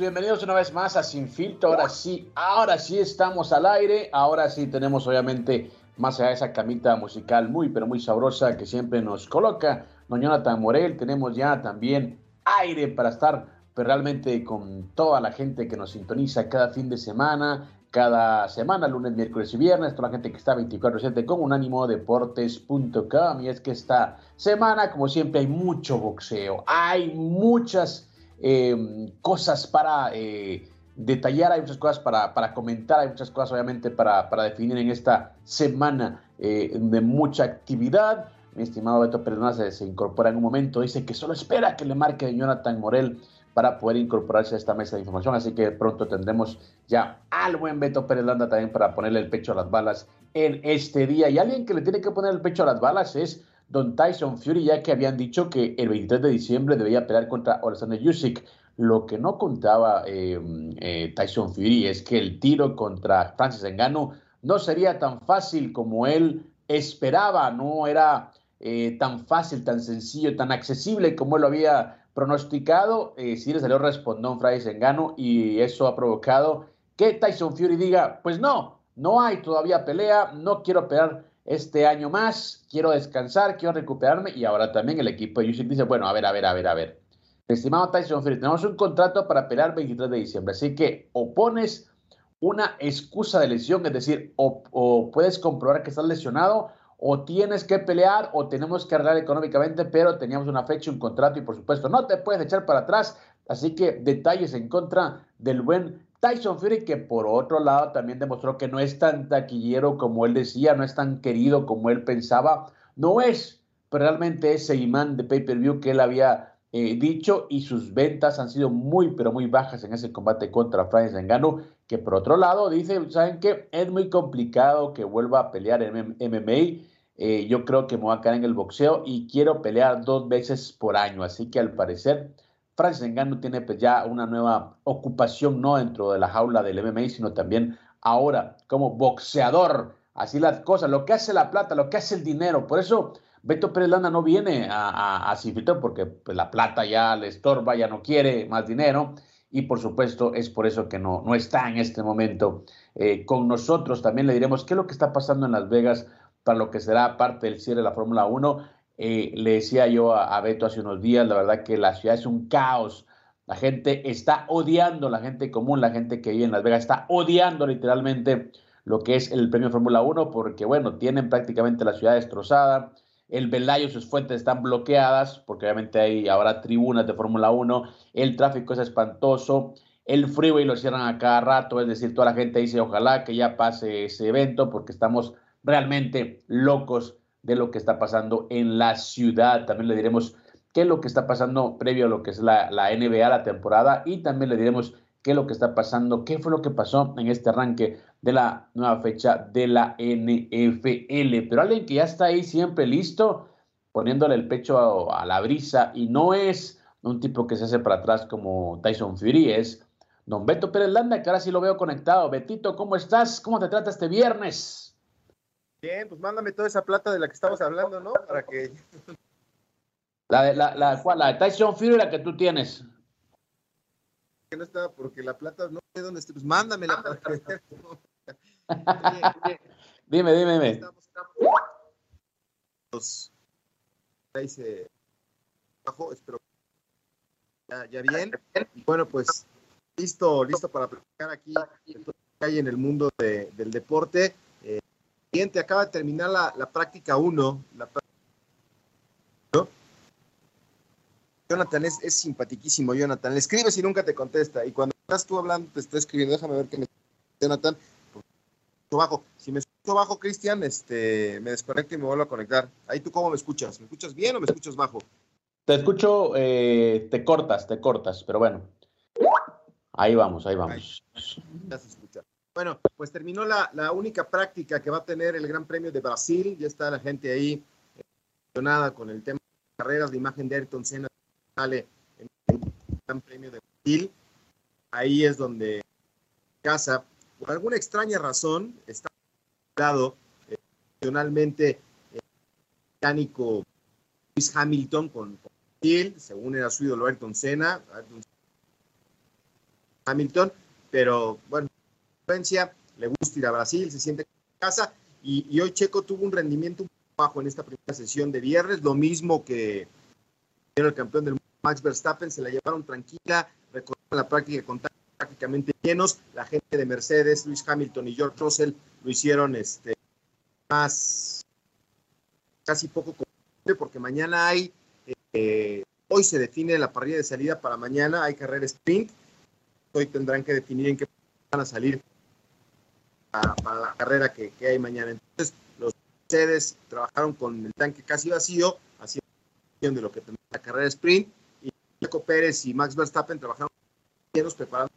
Bienvenidos una vez más a Sin Filtro. Ahora sí, ahora sí estamos al aire. Ahora sí tenemos obviamente más allá de esa camita musical muy pero muy sabrosa que siempre nos coloca Don Jonathan Morel. Tenemos ya también aire para estar pues, realmente con toda la gente que nos sintoniza cada fin de semana, cada semana, lunes, miércoles y viernes, toda la gente que está 24-7 con unánimodeportes.com. Y es que esta semana, como siempre, hay mucho boxeo, hay muchas eh, cosas para eh, detallar, hay muchas cosas para, para, comentar, hay muchas cosas obviamente para, para definir en esta semana eh, de mucha actividad. Mi estimado Beto Pérez se, incorpora en un momento, dice que solo espera que le marque Jonathan Morel para poder incorporarse a esta mesa de información, así que pronto tendremos ya al buen Beto Pérez Landa también para ponerle el pecho a las balas en este día. Y alguien que le tiene que poner el pecho a las balas es Don Tyson Fury, ya que habían dicho que el 23 de diciembre debía pelear contra Alexander Usyk. Lo que no contaba em, eh, Tyson Fury es que el tiro contra Francis Engano no sería tan fácil como él esperaba, no era eh, tan fácil, tan sencillo, tan accesible como él lo había pronosticado. Eh, sí le salió respondón Francis Engano y eso ha provocado que Tyson Fury diga, pues no, no hay todavía pelea, no quiero pelear este año más, quiero descansar, quiero recuperarme y ahora también el equipo de Usyk dice, bueno, a ver, a ver, a ver, a ver. Estimado Tyson Fury, tenemos un contrato para pelear 23 de diciembre, así que o pones una excusa de lesión, es decir, o, puedes comprobar que estás lesionado, o tienes que pelear, o tenemos que arreglar económicamente, pero teníamos una fecha, un contrato, y por supuesto no te puedes echar para atrás. Así que detalles en contra del buen Tyson Fury, que por otro lado también demostró que no es tan taquillero como él decía, no es tan querido como él pensaba, no es realmente ese imán de pay-per-view que él había eh, dicho y sus ventas han sido muy, pero muy bajas en ese combate contra Francis Engano, que por otro lado dice, ¿saben qué? Es muy complicado que vuelva a pelear en MMA. Eh, yo creo que me voy a caer en el boxeo y quiero pelear dos veces por año, así que al parecer Francis Ngannou tiene pues ya una nueva ocupación no dentro de la jaula del MMA, sino también ahora como boxeador. Así las cosas, lo que hace la plata, lo que hace el dinero. Por eso Beto Pérez Landa no viene a, a, porque pues, la plata ya le estorba, ya no quiere más dinero. Y por supuesto es por eso que no, no está en este momento eh, con nosotros. También le diremos qué es lo que está pasando en Las Vegas para lo que será parte del cierre de la Fórmula 1. Eh, le decía yo a, a, Beto hace unos días, la verdad que la ciudad es un caos. La gente está odiando, la gente común, la gente que vive en Las Vegas está odiando literalmente lo que es el premio Fórmula 1 porque, bueno, tienen prácticamente la ciudad destrozada. El Velayo, sus fuentes están bloqueadas porque obviamente hay ahora tribunas de Fórmula 1. El tráfico es espantoso. El freeway lo cierran a cada rato, es decir, toda la gente dice ojalá que ya pase ese evento porque estamos realmente locos de lo que está pasando en la ciudad. También le diremos qué es lo que está pasando previo a lo que es la, la NBA, la temporada, y también le diremos qué es lo que está pasando, qué fue lo que pasó en este arranque de la nueva fecha de la NFL. Pero alguien que ya está ahí siempre listo, poniéndole el pecho a, la brisa y no es un tipo que se hace para atrás como Tyson Fury, es don Beto Pérez Landa, que ahora sí lo veo conectado. Betito, ¿cómo estás? ¿Cómo te trata este viernes? Bien, pues mándame toda esa plata de la que estamos hablando, ¿no? Para que... La de, la, la, la de Tyson Fury, la que tú tienes que no estaba porque la plata no sé dónde está. Pues mándamela para que... dime, dime, dime. Los dice bajo, espero ya, ya bien. Y bueno, pues listo, listo para platicar aquí que hay en el mundo de, del deporte. Siguiente, acaba de terminar la, la práctica 1, la Jonathan es, es simpatiquísimo, Jonathan. Le escribes y nunca te contesta. Y cuando estás tú hablando, te está escribiendo. Déjame ver qué me Jonathan. Bajo. Si me escucho bajo, Cristian, este, me desconecto y me vuelvo a conectar. Ahí tú cómo me escuchas. ¿Me escuchas bien o me escuchas bajo? Te escucho, eh, te cortas, te cortas, pero bueno. Ahí vamos, ahí vamos. ya se escucha. Bueno, pues terminó la, la, única práctica que va a tener el Gran Premio de Brasil. Ya está la gente ahí emocionada con el tema de carreras, de imagen de Ayrton Senna sale en el Gran Premio de Brasil. Ahí es donde casa, por alguna extraña razón, está dado eh, el mecánico Luis Hamilton con, Brasil, según era su ídolo Ayrton Senna, Hamilton, pero bueno, le gusta ir a Brasil, se siente en casa y, hoy Checo tuvo un rendimiento bajo en esta primera sesión de viernes, lo mismo que el campeón del Max Verstappen se la llevaron tranquila, recorrieron la práctica con prácticamente llenos. La gente de Mercedes, Luis Hamilton y George Russell lo hicieron este, más, casi poco porque mañana hay, eh, hoy se define la parrilla de salida para mañana, hay carrera sprint. Hoy tendrán que definir en qué van a salir para, la carrera que, hay mañana. Entonces, los Mercedes trabajaron con el tanque casi vacío, haciendo de lo que tendrá la carrera sprint Checo Pérez y Max Verstappen trabajaron preparando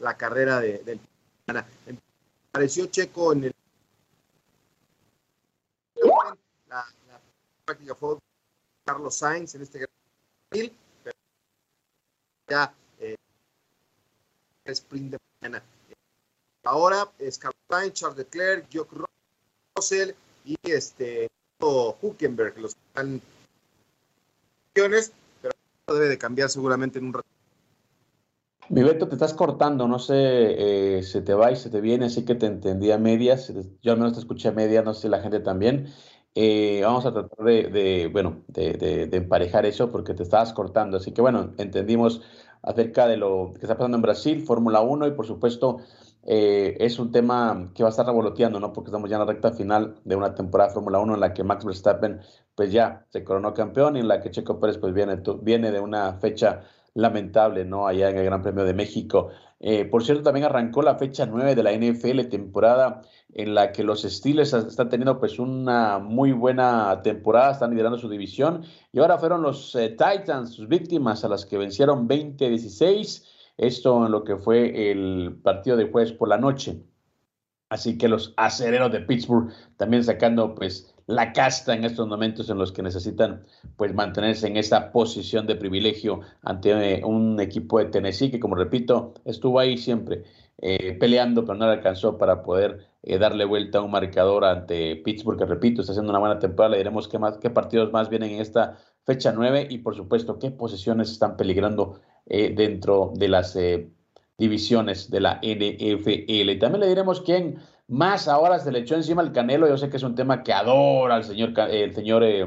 la carrera de, del Apareció Checo en el la, la práctica fue Carlos Sainz en este gran pero ya eh, sprint de Sainz, Charles Leclerc, George Russell y este Huckenberg, los que están debe de cambiar seguramente en un rato. Mi Beto, te estás cortando, no sé, eh, se te va y se te viene, así que te entendí a medias. Yo al menos te escuché a medias, no sé si la gente también. Eh, vamos a tratar de, bueno, de, emparejar eso porque te estabas cortando. Así que bueno, entendimos acerca de lo que está pasando en Brasil, Fórmula 1 y por supuesto eh, es un tema que va a estar revoloteando, ¿no? Porque estamos ya en la recta final de una temporada de Fórmula 1 en la que Max Verstappen pues ya se coronó campeón y en la que Checo Pérez pues viene, viene de una fecha lamentable, ¿no? Allá en el Gran Premio de México. Eh, por cierto, también arrancó la fecha 9 de la NFL, temporada en la que los Steelers están teniendo pues una muy buena temporada, están liderando su división y ahora fueron los eh, Titans sus víctimas a las que vencieron 20-16 esto en lo que fue el partido de jueves por la noche. Así que los acereros de Pittsburgh también sacando pues la casta en estos momentos en los que necesitan pues mantenerse en esa posición de privilegio ante un equipo de Tennessee que como repito estuvo ahí siempre eh, peleando pero no alcanzó para poder eh, darle vuelta a un marcador ante Pittsburgh que repito está haciendo una buena temporada le diremos qué, más, qué partidos más vienen en esta fecha 9 y por supuesto qué posiciones están peligrando dentro de las divisiones de la NFL. También le diremos quién más ahora se le echó encima el Canelo. Yo sé que es un tema que adora el señor, el señor eh,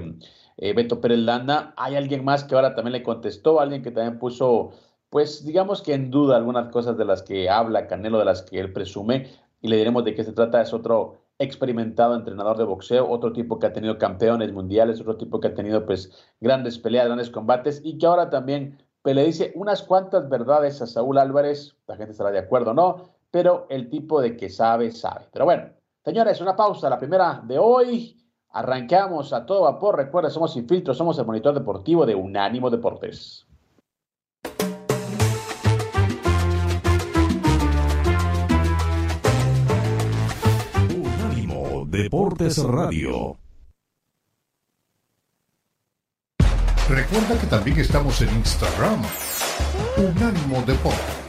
eh, Beto Pérez Landa. Hay alguien más que ahora también le contestó, alguien que también puso, pues digamos que en duda algunas cosas de las que habla Canelo, de las que él presume. Y le diremos de qué se trata. Es otro experimentado entrenador de boxeo, otro tipo que ha tenido campeones mundiales, otro tipo que ha tenido pues grandes peleas, grandes combates y que ahora también pues, le dice unas cuantas verdades a Saúl Álvarez, la gente estará de acuerdo, ¿no? Pero el tipo de que sabe, sabe. Pero bueno, señores, una pausa, la primera de hoy. Arrancamos a todo vapor. Recuerda, somos Sin Filtro, somos el monitor deportivo de Unánimo Deportes. Unánimo Deportes Radio. Recuerda que también estamos en Instagram. Unánimo Deportes.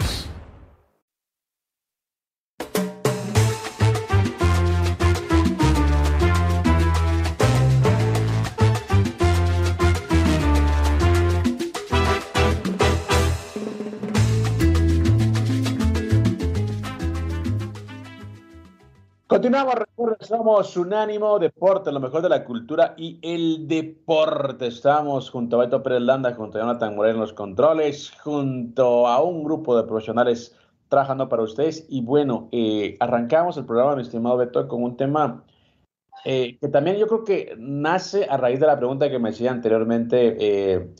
Continuamos, somos Unánimo Deporte, lo mejor de la cultura y el deporte. Estamos junto a Beto Pérez Landa, junto a Jonathan Moreno en los controles, junto a un grupo de profesionales trabajando para ustedes. Y bueno, eh, arrancamos el programa, mi estimado Beto, con un tema eh, que también yo creo que nace a raíz de la pregunta que me decía anteriormente eh,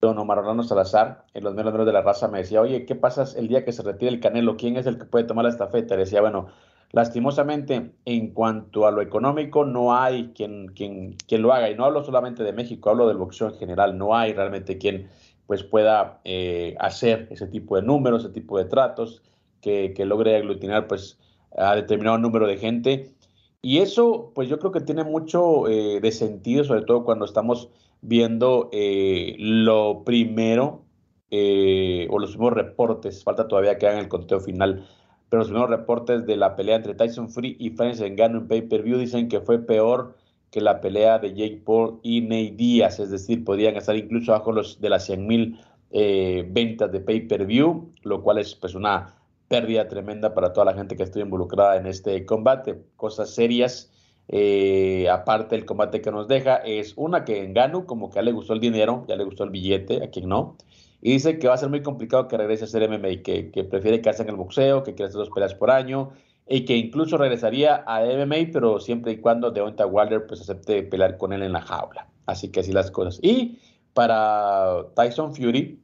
don Omar Orlando Salazar, en los medios de la raza, me decía, oye, ¿qué pasa el día que se retire el Canelo? ¿Quién es el que puede tomar la estafeta? Le decía, bueno, Lastimosamente, en cuanto a lo económico, no hay quien, quien, quien lo haga. Y no hablo solamente de México, hablo del boxeo en general. No hay realmente quien pues, pueda eh, hacer ese tipo de números, ese tipo de tratos, que, que logre aglutinar pues, a determinado número de gente. Y eso, pues yo creo que tiene mucho eh, de sentido, sobre todo cuando estamos viendo eh, lo primero o los mismos reportes, falta todavía que hagan el conteo final pero los primeros reportes de la pelea entre Tyson Free y Francis Ngannou en pay-per-view dicen que fue peor que la pelea de Jake Paul y Nate Diaz, es decir, podrían estar incluso bajo los de las 100 mil eh, ventas de pay-per-view, lo cual es pues una pérdida tremenda para toda la gente que estuvo involucrada en este combate. Cosas serias, eh, aparte el combate que nos deja, es una que Ngannou como que ya le gustó el dinero, ya le gustó el billete, a quien no, y dice que va a ser muy complicado que regrese a hacer MMA, que, que prefiere quedarse en el boxeo, que quiere hacer dos peleas por año y que incluso regresaría a MMA, pero siempre y cuando Deonta Wilder pues acepte pelear con él en la jaula. Así que así las cosas. Y para Tyson Fury,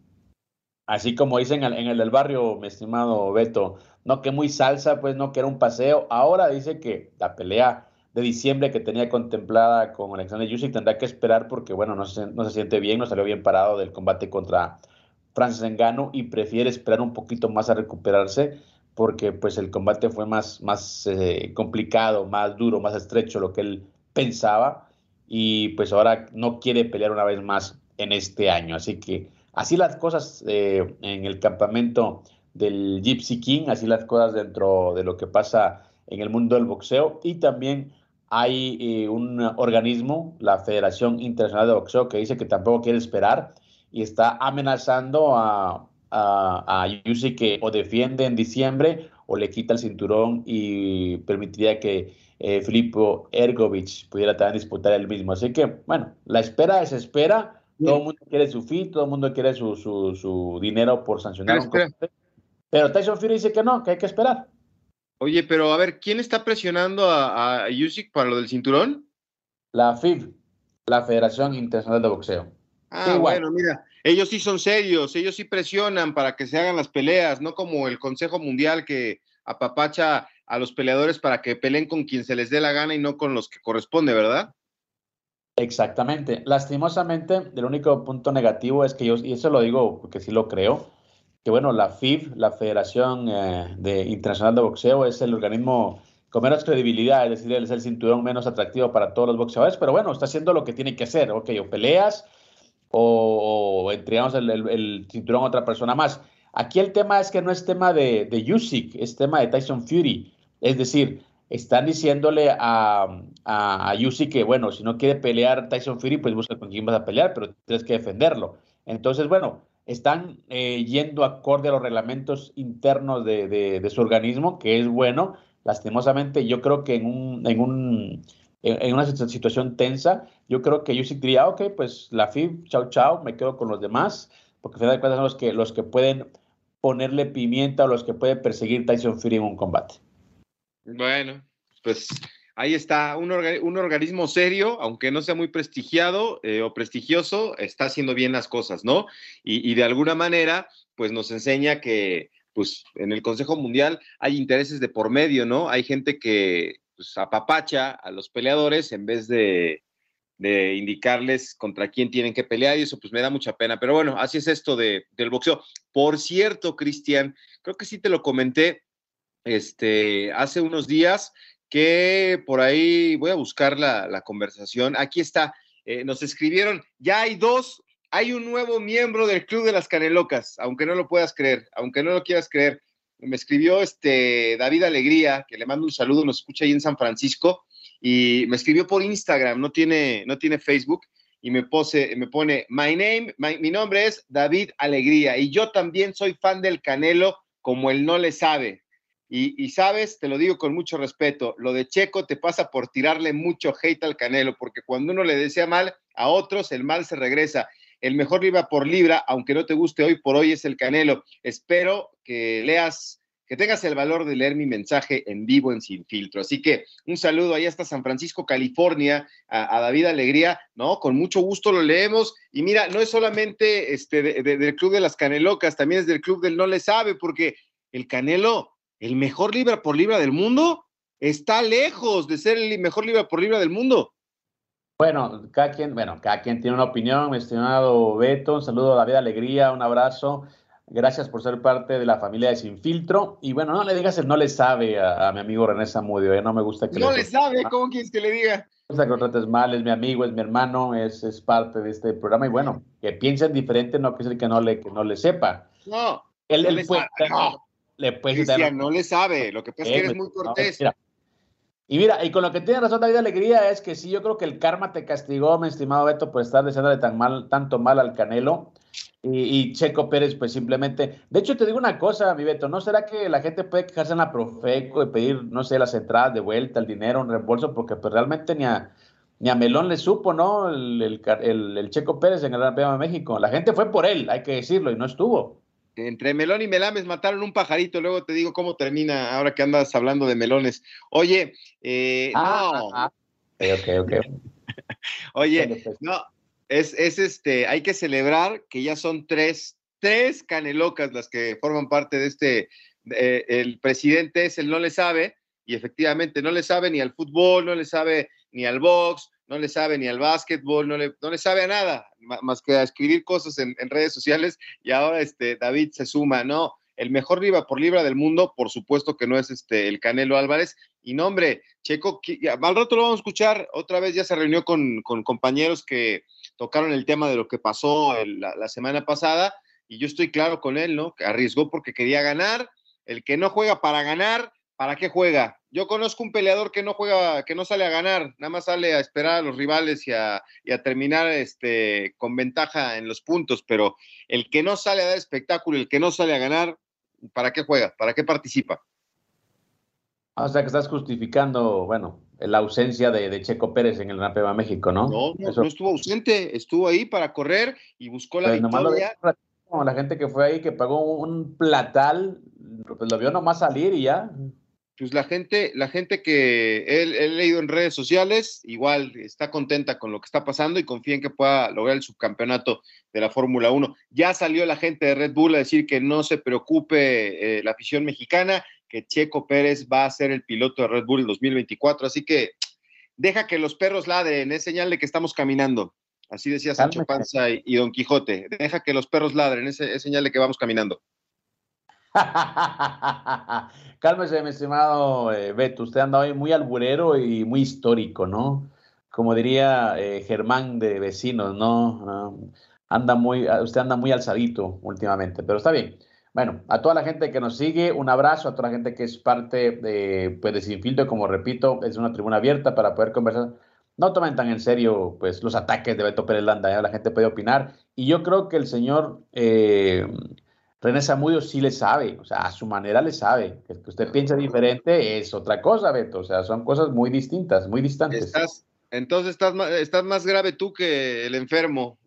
así como dicen en el del barrio, mi estimado Beto, no que muy salsa, pues no que era un paseo. Ahora dice que la pelea de diciembre que tenía contemplada con Alexander Usyk tendrá que esperar porque, bueno, no se, no se siente bien, no salió bien parado del combate contra Francis Engano y prefiere esperar un poquito más a recuperarse porque pues el combate fue más, más eh, complicado, más duro, más estrecho lo que él pensaba y pues ahora no quiere pelear una vez más en este año. Así que así las cosas eh, en el campamento del Gypsy King, así las cosas dentro de lo que pasa en el mundo del boxeo y también hay eh, un organismo, la Federación Internacional de Boxeo, que dice que tampoco quiere esperar y está amenazando a, a, a que o defiende en diciembre o le quita el cinturón y permitiría que eh, Filippo Ergovich pudiera también disputar el mismo. Así que, bueno, la espera es espera. Todo el mundo quiere su fit, todo el mundo quiere su, su, su dinero por sancionar un Pero Tyson Fury dice que no, que hay que esperar. Oye, pero a ver, ¿quién está presionando a, a Usyk para lo del cinturón? La FIB, la Federación Internacional de Boxeo. Ah, bueno, mira, ellos sí son serios, ellos sí presionan para que se hagan las peleas, no como el Consejo Mundial que apapacha a los peleadores para que peleen con quien se les dé la gana y no con los que corresponde, ¿verdad? Exactamente. Lastimosamente, el único punto negativo es que yo, y eso lo digo porque sí lo creo, que bueno, la FIB, la Federación eh, de Internacional de Boxeo, es el organismo con menos credibilidad, es decir, es el cinturón menos atractivo para todos los boxeadores, pero bueno, está haciendo lo que tiene que hacer, ok, o peleas o, entregamos el, cinturón a otra persona más. Aquí el tema es que no es tema de, de Usyk, es tema de Tyson Fury, es decir, están diciéndole a, a, Usyk que, bueno, si no quiere pelear Tyson Fury, pues busca con quién vas a pelear, pero tienes que defenderlo. Entonces, bueno, están eh, yendo acorde a los reglamentos internos de, de, su organismo, que es bueno. Lastimosamente, yo creo que en, un, en, un, en, una situación tensa, yo creo que Usyk diría, ok, pues la FIB, chao, chao, me quedo con los demás, porque al final de cuentas son los que, los que pueden ponerle pimienta o los que pueden perseguir Tyson Fury en un combate. Bueno, pues ahí está, un, organismo serio, aunque no sea muy prestigiado eh, o prestigioso, está haciendo bien las cosas, ¿no? Y, de alguna manera, pues nos enseña que, pues en el Consejo Mundial hay intereses de por medio, ¿no? Hay gente que pues, apapacha a los peleadores en vez de, de indicarles contra quién tienen que pelear y eso pues me da mucha pena. Pero bueno, así es esto de, del boxeo. Por cierto, Cristian, creo que sí te lo comenté este, hace unos días que por ahí voy a buscar la, conversación. Aquí está, eh, nos escribieron, ya hay dos, hay un nuevo miembro del Club de las Canelocas, aunque no lo puedas creer, aunque no lo quieras creer. Me escribió este David Alegría, que le mando un saludo, nos escucha ahí en San Francisco, y me escribió por Instagram, no tiene, no tiene Facebook, y me, pose, me pone, my name, mi nombre es David Alegría, y yo también soy fan del Canelo, como él no le sabe. Y, sabes, te lo digo con mucho respeto, lo de Checo te pasa por tirarle mucho hate al Canelo, porque cuando uno le desea mal a otros, el mal se regresa. El mejor libra por libra, aunque no te guste hoy por hoy, es el Canelo. Espero que leas, que tengas el valor de leer mi mensaje en vivo en Sin Filtro. Así que un saludo ahí hasta San Francisco, California, a, David Alegría, ¿no? Con mucho gusto lo leemos. Y mira, no es solamente este, del Club de las Canelocas, también es del Club del No Le Sabe, porque el Canelo el mejor libra por libra del mundo está lejos de ser el mejor libra por libra del mundo. Bueno, cada quien, bueno, cada quien tiene una opinión, mi estimado Beto, un saludo a David Alegría, un abrazo. Gracias por ser parte de la familia de Sin Filtro. Y bueno, no le digas el no le sabe a, mi amigo René Zamudio, ¿eh? no me gusta que No le, sabe, ¿cómo quieres que le diga? No gusta que lo trates mal, es mi amigo, es mi hermano, es, es parte de este programa. Y bueno, que piensen diferente no quiere decir que no le, que no le sepa. No. Él, no él fue, no le Cristian, no le sabe, lo que pasa es que eres muy cortés. Y mira, y con lo que tiene razón David Alegría es que sí, yo creo que el karma te castigó, mi estimado Beto, por estar deseándole tan mal, tanto mal al Canelo. Y, Checo Pérez, pues simplemente. De hecho, te digo una cosa, mi Beto, ¿no será que la gente puede quejarse en la Profeco y pedir, no sé, las entradas de vuelta, el dinero, un reembolso? Porque pues, realmente ni a, ni a Melón le supo, ¿no? El, el, Checo Pérez en el Gran Premio de México. La gente fue por él, hay que decirlo, y no estuvo entre Melón y Melames mataron un pajarito, luego te digo cómo termina ahora que andas hablando de melones. Oye, eh, ah, no. Ah, Oye, pues. no, es, es, este, hay que celebrar que ya son tres, tres canelocas las que forman parte de este, el presidente es el no le sabe, y efectivamente no le sabe ni al fútbol, no le sabe ni al box, no le sabe ni al básquetbol, no le, no le sabe a nada, más que a escribir cosas en, redes sociales, y ahora este, David se suma, ¿no? El mejor libra por libra del mundo, por supuesto que no es este, el Canelo Álvarez. Y no, hombre, Checo, al rato lo vamos a escuchar. Otra vez ya se reunió con, compañeros que tocaron el tema de lo que pasó la, semana pasada. Y yo estoy claro con él, ¿no? Arriesgó porque quería ganar. El que no juega para ganar, ¿para qué juega? Yo conozco un peleador que no juega, que no sale a ganar, nada más sale a esperar a los rivales y a, terminar este, con ventaja en los puntos, pero el que no sale a dar espectáculo, el que no sale a ganar, ¿para qué juega? ¿Para qué participa? Ah, o sea que estás justificando, bueno, la ausencia de, Checo Pérez en el Gran de México, ¿no? No, no, estuvo ausente, estuvo ahí para correr y buscó la pues victoria. la gente que fue ahí, que pagó un platal, pues lo vio nomás salir y ya pues la gente, la gente que he, leído en redes sociales, igual está contenta con lo que está pasando y confía en que pueda lograr el subcampeonato de la Fórmula 1. Ya salió la gente de Red Bull a decir que no se preocupe eh, la afición mexicana, que Checo Pérez va a ser el piloto de Red Bull en 2024. Así que deja que los perros ladren, es señal de que estamos caminando. Así decía Sancho Panza y, Don Quijote. Deja que los perros ladren, es, es señal de que vamos caminando. Cálmese, mi estimado eh, Beto. Usted anda hoy muy alburero y muy histórico, ¿no? Como diría eh, Germán de vecinos, ¿no? Ah, anda muy, ah, usted anda muy alzadito últimamente, pero está bien. Bueno, a toda la gente que nos sigue, un abrazo, a toda la gente que es parte de, pues, de Sin Filtro, como repito, es una tribuna abierta para poder conversar. No tomen tan en serio pues, los ataques de Beto Pérez Landa, ¿eh? la gente puede opinar. Y yo creo que el señor eh, René Zamudio sí le sabe, o sea, a su manera le sabe. Que usted piensa diferente es otra cosa, Beto, o sea, son cosas muy distintas, muy distantes. entonces estás, estás más grave tú que el enfermo.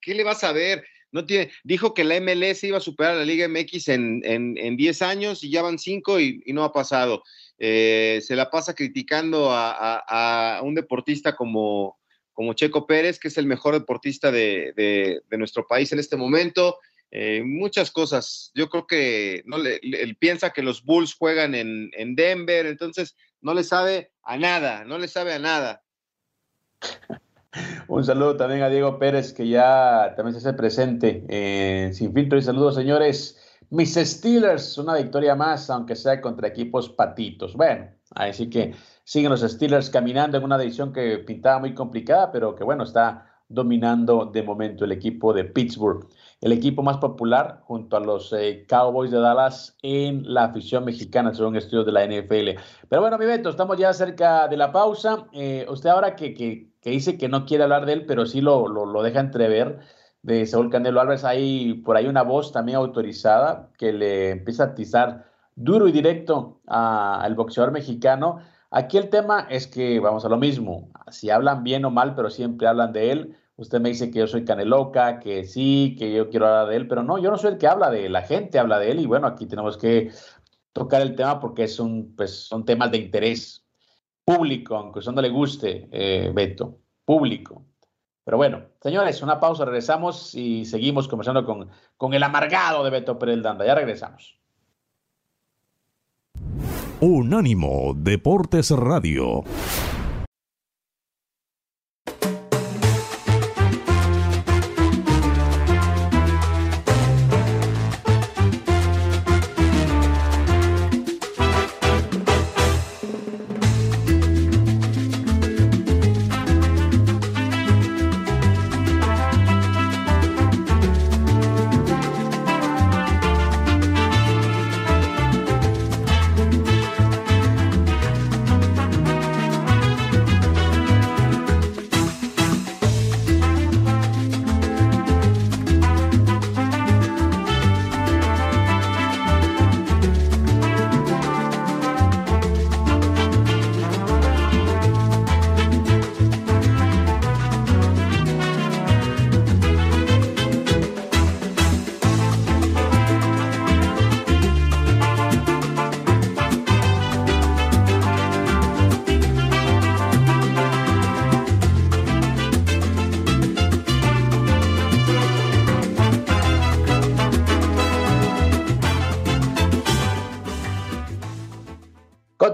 ¿Qué le vas a ver? no tiene, dijo que la MLS iba a superar a la Liga MX en, en, 10 años y ya van 5 y, no ha pasado. Eh, se la pasa criticando a, un deportista como, como, Checo Pérez, que es el mejor deportista de, nuestro país en este momento. Eh, muchas cosas. Yo creo que no le, él piensa que los Bulls juegan en, en Denver, entonces no le sabe a nada, no le sabe a nada. Un saludo también a Diego Pérez, que ya también se hace presente en Sin Filtro. Y saludos, señores. Mis Steelers, una victoria más, aunque sea contra equipos patitos. Bueno, así que siguen los Steelers caminando en una división que pintaba muy complicada, pero que bueno, está dominando de momento el equipo de Pittsburgh, el equipo más popular junto a los eh, Cowboys de Dallas en la afición mexicana, según estudios de la NFL. Pero bueno, mi Beto, estamos ya cerca de la pausa. Eh, usted ahora que, que que dice que no quiere hablar de él, pero sí lo, lo, deja entrever de Saúl Canelo Álvarez. Hay por ahí una voz también autorizada que le empieza a atizar duro y directo al boxeador mexicano. Aquí el tema es que vamos a lo mismo. Si hablan bien o mal, pero siempre hablan de él. Usted me dice que yo soy caneloca, que sí, que yo quiero hablar de él, pero no, yo no soy el que habla de él, la gente habla de él y bueno, aquí tenemos que tocar el tema porque es un, pues, son temas de interés público, aunque eso no le guste, eh, Beto, público. Pero bueno, señores, una pausa, regresamos y seguimos conversando con, con el amargado de Beto Pérez. Ya regresamos. Unánimo Deportes Radio.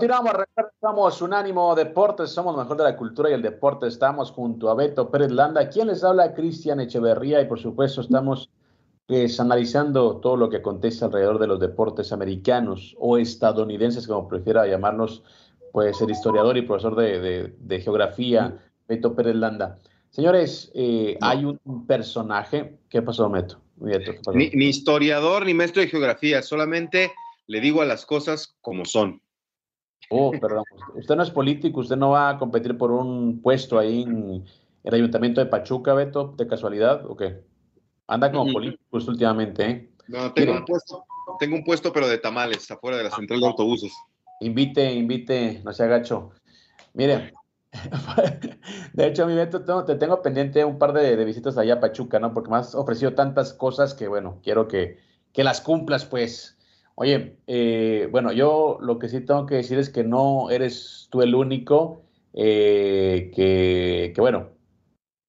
Continuamos, estamos Unánimo Deportes, somos lo mejor de la cultura y el deporte. Estamos junto a Beto Pérez Landa, quien les habla, Cristian Echeverría, y por supuesto estamos pues, analizando todo lo que acontece alrededor de los deportes americanos o estadounidenses, como prefiera llamarlos, pues el historiador y profesor de, geografía, Beto Pérez Landa. Señores, eh, hay un personaje. ¿Qué pasó, Beto? ni historiador ni maestro de geografía, solamente le digo a las cosas como son. Oh, perdón. Usted no es político, usted no va a competir por un puesto ahí en el Ayuntamiento de Pachuca, Beto, de casualidad, ¿o qué? Anda como político últimamente, ¿eh? No, tengo un puesto, tengo un puesto, pero de tamales, afuera de la central de autobuses. Invite, invite, no se agacho. Mire, de hecho, mi Beto, te tengo pendiente un par de, visitas allá a Pachuca, ¿no? Porque me has ofrecido tantas cosas que, bueno, quiero que, que las cumplas, pues. Oye, eh, bueno, yo lo que sí tengo que decir es que no eres tú el único eh, que, bueno.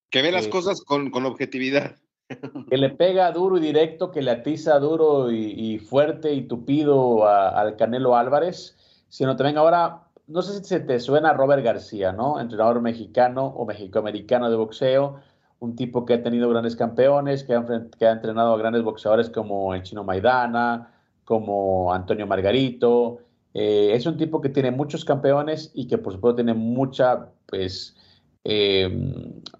Que ve las cosas con, objetividad. Que le pega duro y directo, que le atiza duro y, fuerte y tupido al Canelo Álvarez, sino también ahora, no sé si se te suena Robert García, ¿no? Entrenador mexicano o mexicoamericano de boxeo, un tipo que ha tenido grandes campeones, que ha, que ha entrenado a grandes boxeadores como el Chino Maidana, como Antonio Margarito. Eh, es un tipo que tiene muchos campeones y que por supuesto tiene mucha, pues, eh,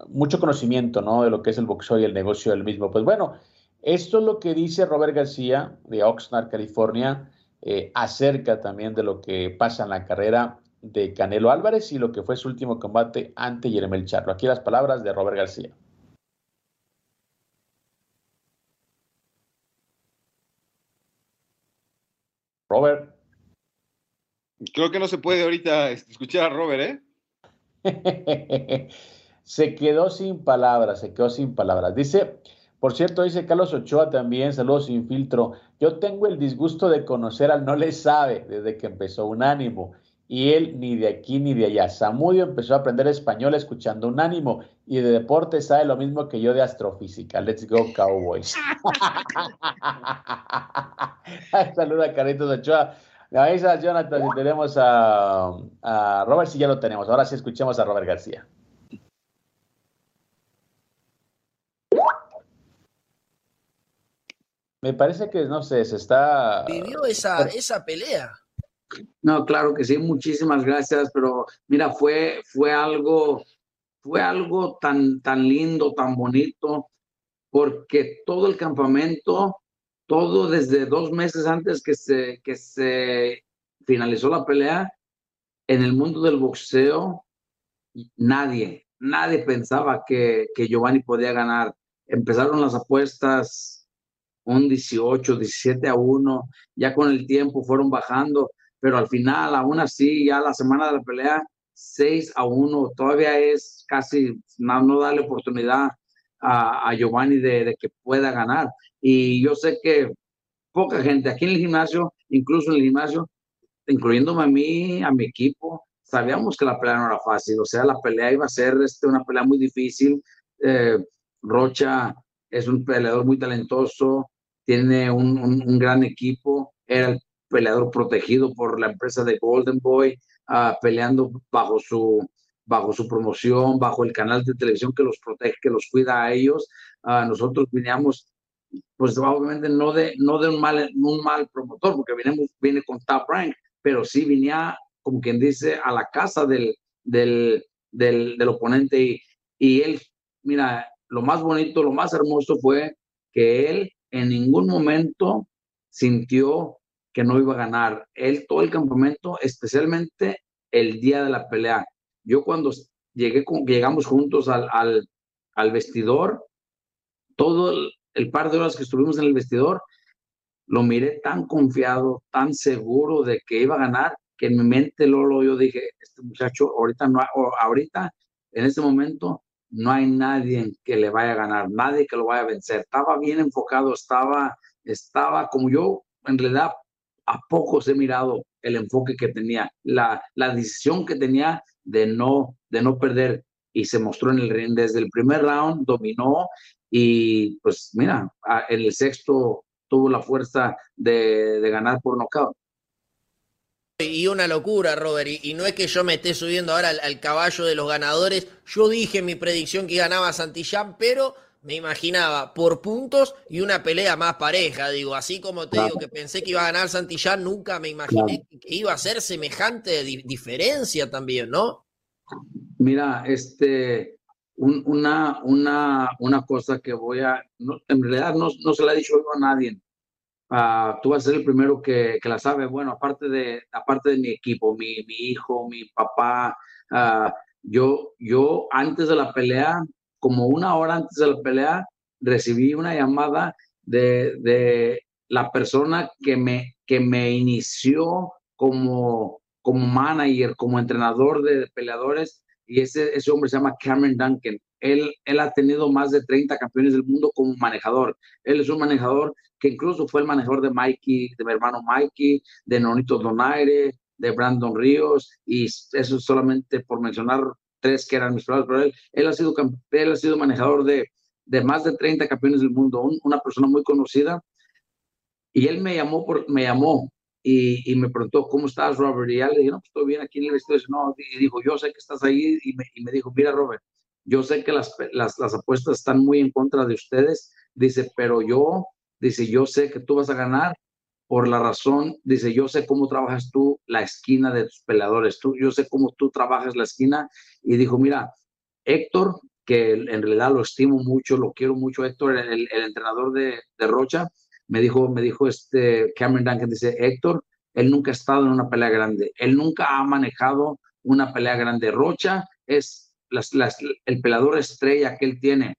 mucho conocimiento, ¿no? De lo que es el boxeo y el negocio del mismo. Pues bueno, esto es lo que dice Robert García de Oxnard, California, eh, acerca también de lo que pasa en la carrera de Canelo Álvarez y lo que fue su último combate ante Jeremel Charlo. Aquí las palabras de Robert García. Robert. Creo que no se puede ahorita escuchar a Robert, ¿eh? se quedó sin palabras, se quedó sin palabras. Dice, por cierto, dice Carlos Ochoa también, saludos sin filtro. Yo tengo el disgusto de conocer al no le sabe desde que empezó Unánimo. Y él ni de aquí ni de allá. Samudio empezó a aprender español escuchando Unánimo y de deporte sabe lo mismo que yo de astrofísica. Let's go, Cowboys. Saluda Carlitos Ochoa. Me avisa, Jonathan, si tenemos a, a Robert, si ya lo tenemos. Ahora sí escuchemos a Robert García. Me parece que, no sé, se está... Vivió esa, esa pelea. No, claro que sí, muchísimas gracias, pero mira, fue, fue algo, fue algo tan, tan lindo, tan bonito, porque todo el campamento, todo desde dos meses antes que se, que se finalizó la pelea, en el mundo del boxeo, nadie, nadie pensaba que, que Giovanni podía ganar. Empezaron las apuestas un 18, 17 a 1, ya con el tiempo fueron bajando, pero al final, aún así, ya la semana de la pelea, 6 a 1, todavía es casi, no, no darle oportunidad a, a Giovanni de, de, que pueda ganar. Y yo sé que poca gente aquí en el gimnasio, incluso en el gimnasio, incluyéndome a mí, a mi equipo, sabíamos que la pelea no era fácil, o sea, la pelea iba a ser este, una pelea muy difícil. Eh, Rocha es un peleador muy talentoso, tiene un, un, gran equipo, era el peleador protegido por la empresa de Golden Boy, uh, peleando bajo su, bajo su promoción, bajo el canal de televisión que los protege, que los cuida a ellos. Uh, nosotros veníamos, pues obviamente no de, no de un, mal, un mal promotor, porque vinimos, viene con Top Rank, pero sí venía, como quien dice, a la casa del, del, del, del oponente y, y él, mira, lo más bonito, lo más hermoso fue que él en ningún momento sintió que no iba a ganar. Él todo el campamento, especialmente el día de la pelea. Yo cuando llegué, llegamos juntos al, al, al vestidor, todo el, el, par de horas que estuvimos en el vestidor, lo miré tan confiado, tan seguro de que iba a ganar, que en mi mente Lolo yo dije, este muchacho ahorita no, ahorita, en este momento, no hay nadie que le vaya a ganar, nadie que lo vaya a vencer. Estaba bien enfocado, estaba, estaba como yo, en realidad, a pocos he mirado el enfoque que tenía, la, la decisión que tenía de no, de no perder y se mostró en el ring desde el primer round, dominó y pues mira, en el sexto tuvo la fuerza de, de ganar por nocaut. Y una locura, Robert. Y, no es que yo me esté subiendo ahora al, al, caballo de los ganadores. Yo dije mi predicción que ganaba Santillán, pero me imaginaba por puntos y una pelea más pareja. Digo, así como te claro. digo que pensé que iba a ganar Santillán, nunca me imaginé claro. que iba a ser semejante di diferencia también, ¿no? Mira, este, un, una, una, una cosa que voy a, no, en realidad no, no se la he dicho a nadie Uh, tú vas a ser el primero que, que, la sabe. Bueno, aparte de, aparte de mi equipo, mi, mi hijo, mi papá, uh, yo, yo antes de la pelea, como una hora antes de la pelea, recibí una llamada de, de la persona que me, que me inició como, como manager, como entrenador de peleadores, y ese, ese hombre se llama Cameron Duncan. Él, él ha tenido más de 30 campeones del mundo como manejador. Él es un manejador que incluso fue el manejador de Mikey, de mi hermano Mikey, de Nonito Donaire, de Brandon Ríos, y eso solamente por mencionar tres que eran mis palabras, pero él, él, ha, sido, él ha sido manejador de, de más de 30 campeones del mundo, un, una persona muy conocida, y él me llamó, por, me llamó y, me preguntó, ¿cómo estás, Robert? Y ya le dije, no, pues estoy bien aquí en el vestido. Y dijo, yo sé que estás ahí. Y me, y me dijo, mira, Robert, yo sé que las, las, las, apuestas están muy en contra de ustedes. Dice, pero yo, dice, yo sé que tú vas a ganar por la razón, dice, yo sé cómo trabajas tú la esquina de tus peleadores, tú, yo sé cómo tú trabajas la esquina. Y dijo, mira, Héctor, que en realidad lo estimo mucho, lo quiero mucho, Héctor, el, entrenador de, de, Rocha, me dijo, me dijo este Cameron Duncan, dice, Héctor, él nunca ha estado en una pelea grande, él nunca ha manejado una pelea grande. Rocha es las, las, el peleador estrella que él tiene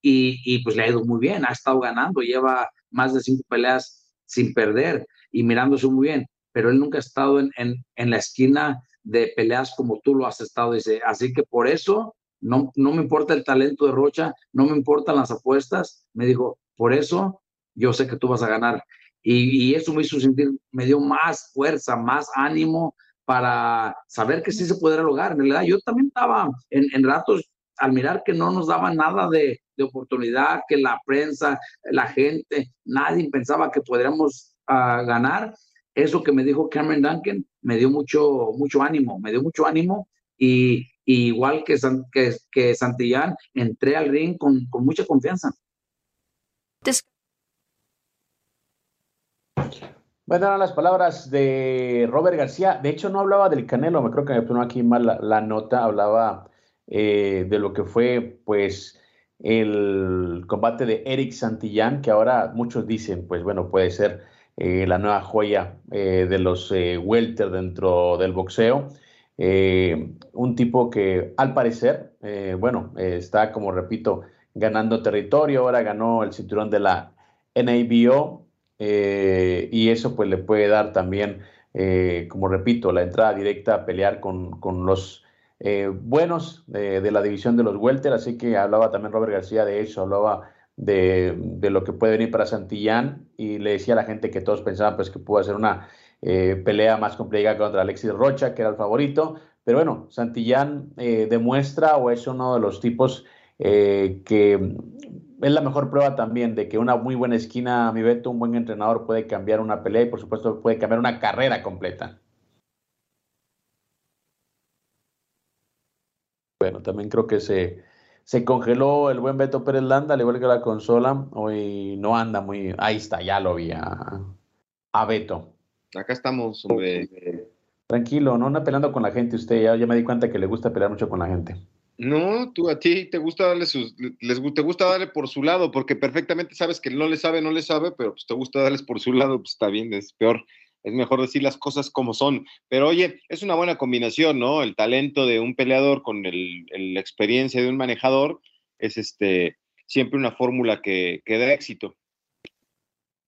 y, y pues le ha ido muy bien, ha estado ganando, lleva más de cinco peleas sin perder y mirándose muy bien, pero él nunca ha estado en, en, la esquina de peleas como tú lo has estado, dice, así que por eso no, no me importa el talento de Rocha, no me importan las apuestas, me dijo, por eso yo sé que tú vas a ganar. Y, eso me hizo sentir, me dio más fuerza, más ánimo para saber que sí se pudiera lograr. En realidad, yo también estaba en, en ratos al mirar que no nos daba nada de, de oportunidad, que la prensa, la gente, nadie pensaba que podríamos ah, ganar. Eso que me dijo Cameron Duncan me dio mucho, mucho ánimo, me dio mucho ánimo y, igual que, que, que, Santillán, entré al ring con, con mucha confianza. Bueno, eran las palabras de Robert García. De hecho, no hablaba del Canelo, me creo que me pongo aquí mal la, la nota, hablaba eh, de lo que fue, pues, el combate de Eric Santillán, que ahora muchos dicen, pues bueno, puede ser eh, la nueva joya eh, de los eh, welter dentro del boxeo. un tipo que al parecer, bueno, está como repito, ganando territorio, ahora ganó el cinturón de la NABO y eso pues le puede dar también, como repito, la entrada directa a pelear con, con los eh, buenos de, la división de los Welter, así que hablaba también Robert García de eso, hablaba de, lo que puede venir para Santillán y le decía a la gente que todos pensaban pues que pudo hacer una eh, pelea más complicada contra Alexis Rocha, que era el favorito, pero bueno, Santillán eh, demuestra o es uno de los tipos que es la mejor prueba también de que una muy buena esquina, mi Beto, un buen entrenador puede cambiar una pelea y por supuesto puede cambiar una carrera completa. Bueno, también creo que se, se congeló el buen Beto Pérez Landa, al igual que la consola. Hoy no anda muy. Ahí está, ya lo vi a, Beto. Acá estamos, hombre. Tranquilo, no anda peleando con la gente usted. Ya, ya me di cuenta que le gusta pelear mucho con la gente. No, tú a ti te gusta darle sus, les te gusta darle por su lado, porque perfectamente sabes que no le sabe, no le sabe, pero pues te gusta darles por su lado, pues está bien, es peor es mejor decir las cosas como son. Pero oye, es una buena combinación, ¿no? El talento de un peleador con la experiencia de un manejador es este, siempre una fórmula que, que da éxito.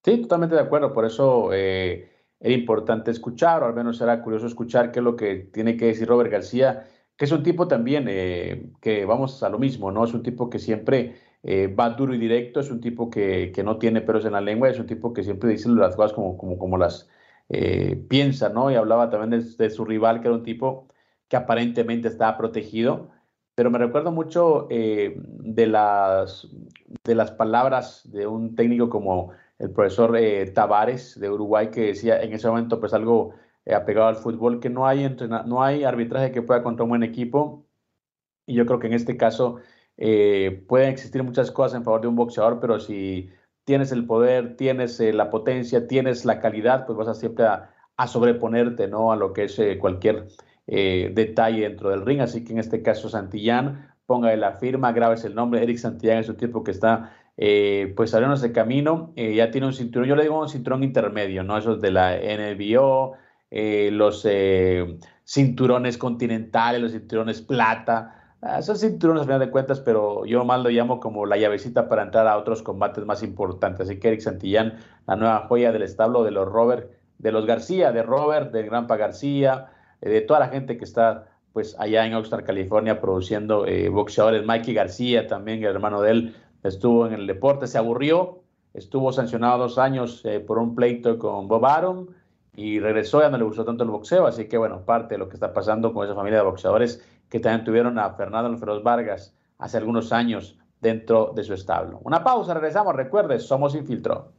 Sí, totalmente de acuerdo. Por eso eh, era importante escuchar, o al menos será curioso escuchar qué es lo que tiene que decir Robert García, que es un tipo también eh, que vamos a lo mismo, ¿no? Es un tipo que siempre eh, va duro y directo, es un tipo que, que, no tiene pelos en la lengua, es un tipo que siempre dice las cosas como, como, como las eh, piensa, ¿no? Y hablaba también de, su rival, que era un tipo que aparentemente estaba protegido, pero me recuerdo mucho eh, de, las, de las palabras de un técnico como el profesor eh, Tavares de Uruguay, que decía en ese momento pues algo apegado al fútbol, que no hay, no hay arbitraje que pueda contra un buen equipo, y yo creo que en este caso pueden existir muchas cosas en favor de un boxeador, pero si tienes el poder, tienes eh, la potencia, tienes la calidad, pues vas a siempre a, sobreponerte ¿no? a lo que es eh, cualquier eh, detalle dentro del ring. Así que en este caso Santillán, ponga la firma, grabes el nombre. Eric Santillán es un tipo que está pues abriéndose camino, ya tiene un cinturón, yo le digo un cinturón intermedio, ¿no? Esos de la NBO, los cinturones continentales, los cinturones plata Ah, son cinturones a final de cuentas, pero yo más lo llamo como la llavecita para entrar a otros combates más importantes. Así que Eric Santillán, la nueva joya del establo de los Robert, de los García, de Robert, de Grampa García, eh, de toda la gente que está pues allá en Oxnard, California, produciendo eh, boxeadores. Mikey García también, el hermano de él, estuvo en el deporte, se aburrió, estuvo sancionado dos años eh, por un pleito con Bob Arum y regresó, ya no le gustó tanto el boxeo, así que bueno, parte de lo que está pasando con esa familia de boxeadores que también tuvieron a Fernando Alfredo Vargas hace algunos años dentro de su establo. Una pausa, regresamos. Recuerde, somos Infiltro.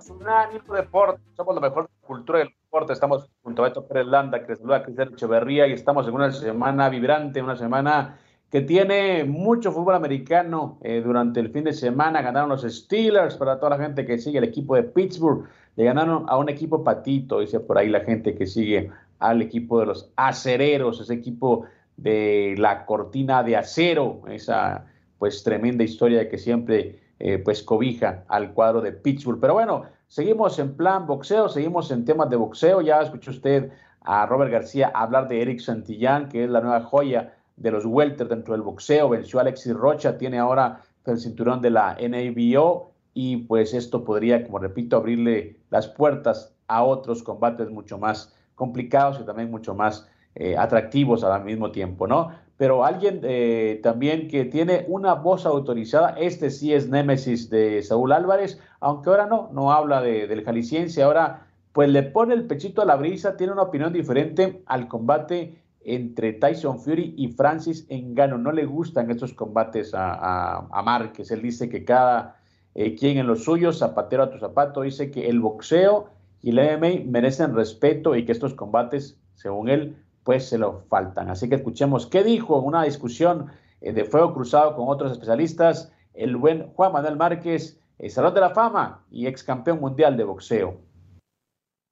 Somos un ánimo deporte, somos lo mejor la cultura del deporte. Estamos junto a Beto Pérez Landa, que saluda a Cristian Echeverría y estamos en una semana vibrante, una semana que tiene mucho fútbol americano eh, durante el fin de semana. Ganaron los Steelers para toda la gente que sigue el equipo de Pittsburgh. Le ganaron a un equipo patito, dice por ahí la gente que sigue al equipo de los acereros, ese equipo de la cortina de acero, esa pues tremenda historia que siempre eh, pues cobija al cuadro de Pittsburgh. Pero bueno, seguimos en plan boxeo, seguimos en temas de boxeo. Ya escuchó usted a Robert García hablar de Eric Santillán, que es la nueva joya de los welter dentro del boxeo. Venció a Alexis Rocha, tiene ahora el cinturón de la NABO y pues esto podría, como repito, abrirle las puertas a otros combates mucho más complicados y también mucho más eh, atractivos al mismo tiempo, ¿no? Pero alguien eh, también que tiene una voz autorizada, este sí es Némesis de Saúl Álvarez, aunque ahora no, no habla de, del jalisciense, ahora pues le pone el pechito a la brisa, tiene una opinión diferente al combate entre Tyson Fury y Francis Engano. No le gustan estos combates a, a, Márquez. Él dice que cada eh, quien en los suyos, zapatero a tu zapato, dice que el boxeo y el MMA merecen respeto y que estos combates, según él, pues se lo faltan. Así que escuchemos qué dijo en una discusión eh, de fuego cruzado con otros especialistas el buen Juan Manuel Márquez, el Salón de la Fama y ex campeón mundial de boxeo.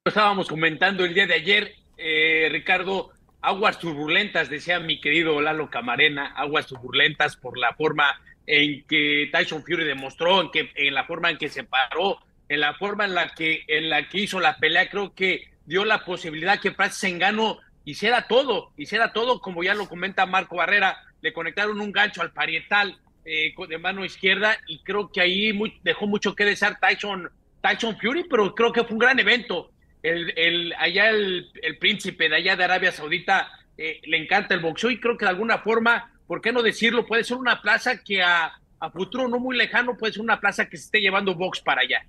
Estábamos comentando el día de ayer, eh, Ricardo, aguas turbulentas, decía mi querido Lalo Camarena, aguas turbulentas por la forma en que Tyson Fury demostró, en, que, en la forma en que se paró, en la forma en la que, en la que hizo la pelea, creo que dio la posibilidad que Francis Engano hiciera todo, hiciera todo, como ya lo comenta Marco Barrera, le conectaron un gancho al parietal eh, de mano izquierda y creo que ahí dejó mucho que desear Tyson, Tyson Fury, pero creo que fue un gran evento. El, el allá el, príncipe de allá de Arabia Saudita eh, le encanta el boxeo y creo que de alguna forma, ¿por qué no decirlo? Puede ser una plaza que a, a futuro no muy lejano puede ser una plaza que se esté llevando box para allá.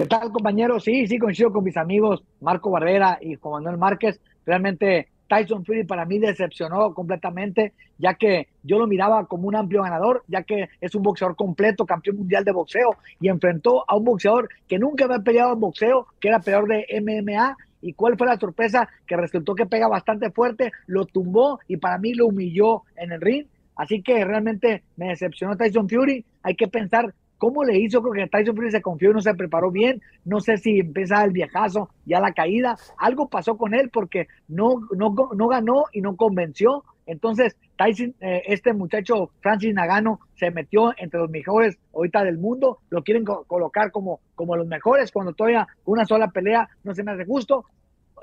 ¿Qué tal, compañeros? Sí, sí, coincido con mis amigos Marco Barrera y Juan Manuel Márquez. Realmente Tyson Fury para mí decepcionó completamente, ya que yo lo miraba como un amplio ganador, ya que es un boxeador completo, campeón mundial de boxeo, y enfrentó a un boxeador que nunca había peleado en boxeo, que era peor de MMA. ¿Y cuál fue la sorpresa? Que resultó que pega bastante fuerte, lo tumbó y para mí lo humilló en el ring. Así que realmente me decepcionó Tyson Fury. Hay que pensar ¿Cómo le hizo? Creo que Tyson Fury se confió y no se preparó bien. No sé si empieza el viejazo, ya la caída. Algo pasó con él porque no, no, no ganó y no convenció. Entonces, Tyson, eh, este muchacho Francis Nagano se metió entre los mejores ahorita del mundo. Lo quieren colocar como, como los mejores cuando todavía una sola pelea no se me hace justo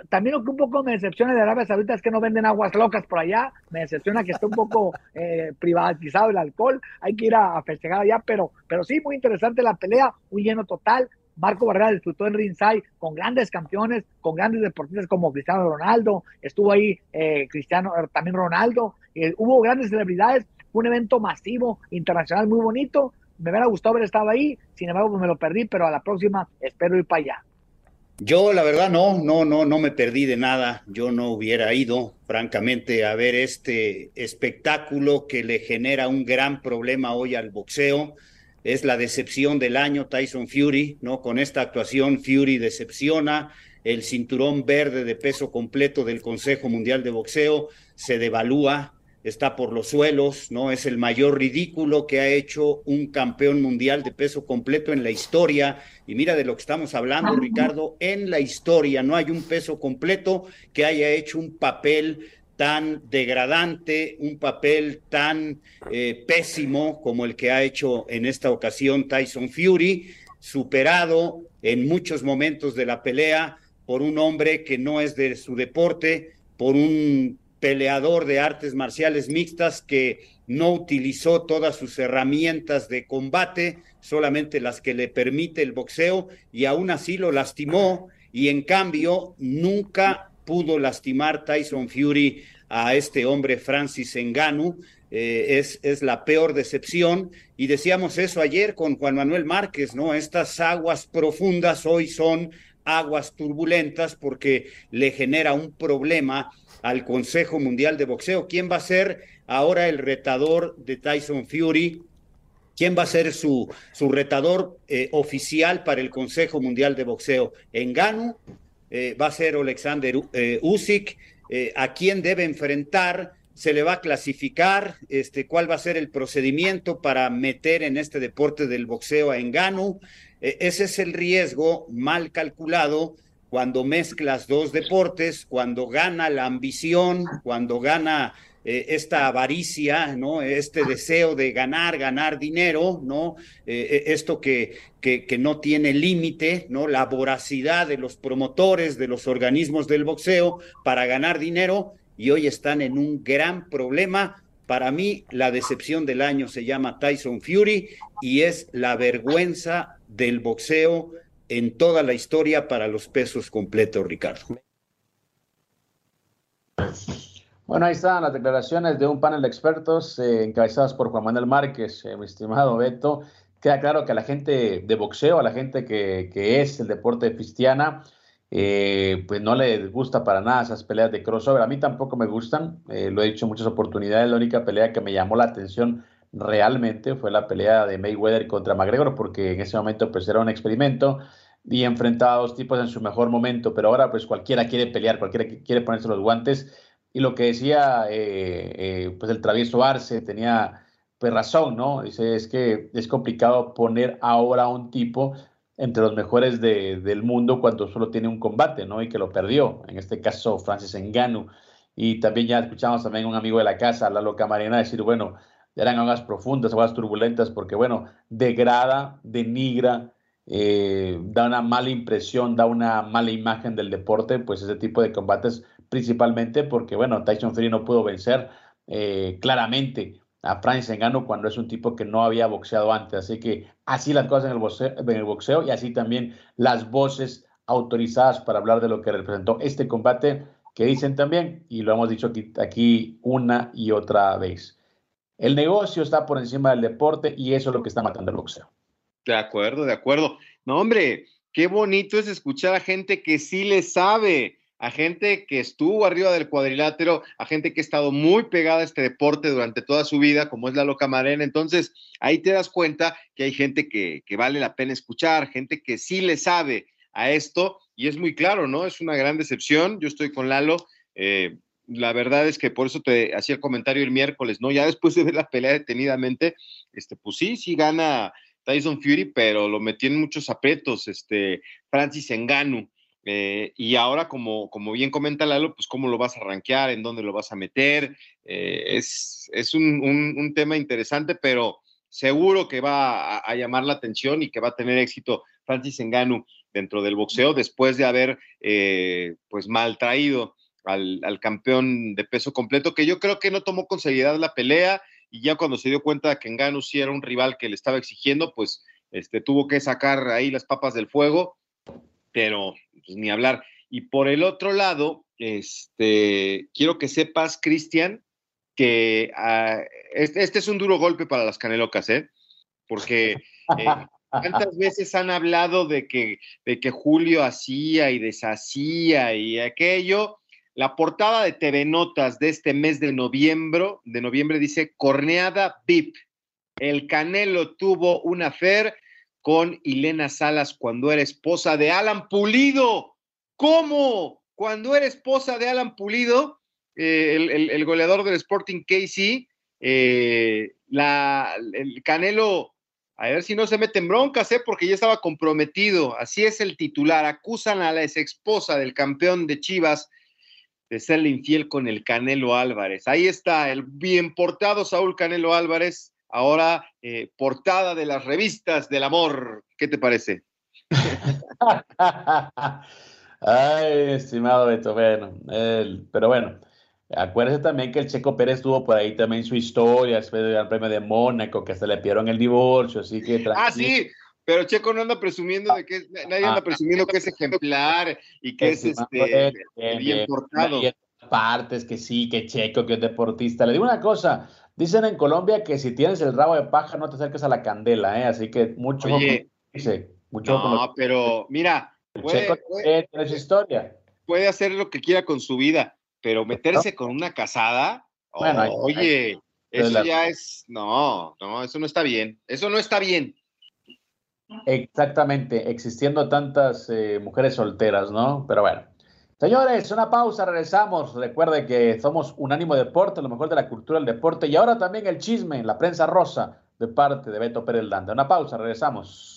también lo que un poco me decepciona de Arabia Saudita es que no venden aguas locas por allá. Me decepciona que esté un poco eh, privatizado el alcohol. Hay que ir a, festejar allá, pero, pero sí, muy interesante la pelea, muy lleno total. Marco Barrera disfrutó en ringside con grandes campeones, con grandes deportistas como Cristiano Ronaldo. Estuvo ahí eh, Cristiano, eh, también Ronaldo. hubo grandes celebridades. Fue un evento masivo, internacional, muy bonito. Me hubiera gustado haber estado ahí. Sin embargo, pues me lo perdí, pero a la próxima espero ir para allá. Yo, la verdad, no, no, no, no me perdí de nada. Yo no hubiera ido, francamente, a ver este espectáculo que le genera un gran problema hoy al boxeo. Es la decepción del año Tyson Fury, ¿no? Con esta actuación, Fury decepciona. El cinturón verde de peso completo del Consejo Mundial de Boxeo se devalúa, está por los suelos, ¿no? Es el mayor ridículo que ha hecho un campeón mundial de peso completo en la historia. Y mira de lo que estamos hablando, Ricardo, en la historia no hay un peso completo que haya hecho un papel tan degradante, un papel tan eh, pésimo como el que ha hecho en esta ocasión Tyson Fury, superado en muchos momentos de la pelea por un hombre que no es de su deporte, por un peleador de artes marciales mixtas que no utilizó todas sus herramientas de combate, solamente las que le permite el boxeo, y aún así lo lastimó, y en cambio nunca pudo lastimar Tyson Fury a este hombre Francis Enganu. Eh, es, es la peor decepción. Y decíamos eso ayer con Juan Manuel Márquez, ¿no? Estas aguas profundas hoy son aguas turbulentas porque le genera un problema al Consejo Mundial de Boxeo. ¿Quién va a ser ahora el retador de Tyson Fury? ¿Quién va a ser su, su retador eh, oficial para el Consejo Mundial de Boxeo? ¿Enganu? Eh, ¿Va a ser Alexander eh, Usyk? Eh, ¿A quién debe enfrentar? ¿Se le va a clasificar? Este, ¿Cuál va a ser el procedimiento para meter en este deporte del boxeo a Enganu? ese es el riesgo mal calculado cuando mezclas dos deportes, cuando gana la ambición, cuando gana eh, esta avaricia, ¿no? Este deseo de ganar, ganar dinero, ¿no? Eh, eh, esto que, que, que, no tiene límite, ¿no? La voracidad de los promotores, de los organismos del boxeo para ganar dinero y hoy están en un gran problema. Para mí, la decepción del año se llama Tyson Fury y es la vergüenza del boxeo en toda la historia para los pesos completos, Ricardo. Bueno, ahí están las declaraciones de un panel de expertos eh, encabezados por Juan Manuel Márquez, eh, mi estimado Beto. Queda claro que a la gente de boxeo, a la gente que, es el deporte cristiana, eh, pues no le gusta para nada esas peleas de crossover. A mí tampoco me gustan, eh, lo he dicho en muchas oportunidades. La única pelea que me llamó la atención realmente fue la pelea de Mayweather contra McGregor, porque en ese momento pues era un experimento y enfrentaba a dos tipos en su mejor momento, pero ahora pues cualquiera quiere pelear, cualquiera quiere ponerse los guantes y lo que decía eh, eh, pues el travieso Arce tenía pues razón, ¿no? Dice, es que es complicado poner ahora a un tipo entre los mejores de, del mundo cuando solo tiene un combate, ¿no? Y que lo perdió, en este caso Francis Engano. Y también ya escuchamos también un amigo de la casa, Lalo Camarena, decir, bueno, eran aguas profundas, aguas turbulentas, porque, bueno, degrada, denigra, eh, da una mala impresión, da una mala imagen del deporte, pues ese tipo de combates principalmente porque, bueno, Tyson Fury no pudo vencer eh, claramente a Francis Engano cuando es un tipo que no había boxeado antes. Así que así las cosas en el, boxeo, en el boxeo y así también las voces autorizadas para hablar de lo que representó este combate que dicen también, y lo hemos dicho aquí, aquí una y otra vez. El negocio está por encima del deporte y eso es lo que está matando el boxeo. De acuerdo, de acuerdo. No, hombre, qué bonito es escuchar a gente que sí le sabe, a gente que estuvo arriba del cuadrilátero, a gente que ha estado muy pegada a este deporte durante toda su vida, como es la loca Marena. Entonces, ahí te das cuenta que hay gente que, que, vale la pena escuchar, gente que sí le sabe a esto, y es muy claro, ¿no? Es una gran decepción. Yo estoy con Lalo. Eh, la verdad es que por eso te hacía el comentario el miércoles, ¿no? Ya después de ver la pelea detenidamente, este, pues sí, sí gana Tyson Fury, pero lo metió en muchos aprietos, este, Francis Enganu. Eh, y ahora, como, como bien comenta Lalo, pues cómo lo vas a rankear, en dónde lo vas a meter. Eh, es es un, un, tema interesante, pero seguro que va a, llamar la atención y que va a tener éxito Francis Enganu dentro del boxeo después de haber eh, pues mal traído al, campeón de peso completo, que yo creo que no tomó con seriedad la pelea y ya cuando se dio cuenta de que Enganu sí era un rival que le estaba exigiendo, pues este, tuvo que sacar ahí las papas del fuego, pero pues, ni hablar. Y por el otro lado, este, quiero que sepas, Cristian, que este, este, es un duro golpe para las canelocas, ¿eh? Porque eh, ¿cuántas veces han hablado de que, de que Julio hacía y deshacía y aquello? La portada de TV Notas de este mes de noviembre, de noviembre dice Corneada VIP. El Canelo tuvo una fer con Ilena Salas cuando era esposa de Alan Pulido. ¿Cómo? Cuando era esposa de Alan Pulido, eh, el, goleador del Sporting KC, eh, el Canelo, a ver si no se mete en broncas, ¿eh? porque ya estaba comprometido. Así es el titular. Acusan a la ex esposa del campeón de Chivas de serle infiel con el Canelo Álvarez. Ahí está el bien portado Saúl Canelo Álvarez ahora eh, portada de las revistas del amor. ¿Qué te parece? Ay, estimado Beto, bueno, el, pero bueno, acuérdese también que el Checo Pérez tuvo por ahí también su historia después del Gran Premio de Mónaco, que se le pidieron el divorcio, así que... Ah, sí, pero Checo no anda presumiendo de que nadie anda presumiendo que es ejemplar y que es este bien, portado. Partes que sí, que Checo, que es deportista. Le digo una cosa, Dicen en Colombia que si tienes el rabo de paja no te acerques a la candela, ¿eh? Así que mucho. Oye, dice, mucho no, pero mira, puede, historia. puede hacer lo que quiera con su vida, pero meterse ¿No? con una casada, bueno, oh, oye, Eso ya es, no, no, eso no está bien, eso no está bien. Exactamente, existiendo tantas eh, mujeres solteras, ¿no? Pero bueno. Señores, una pausa, regresamos. Recuerde que somos Unánimo Deporte, lo mejor de la cultura del deporte y ahora también el chisme, la prensa rosa de parte de Beto Pérez Landa. Una pausa, regresamos.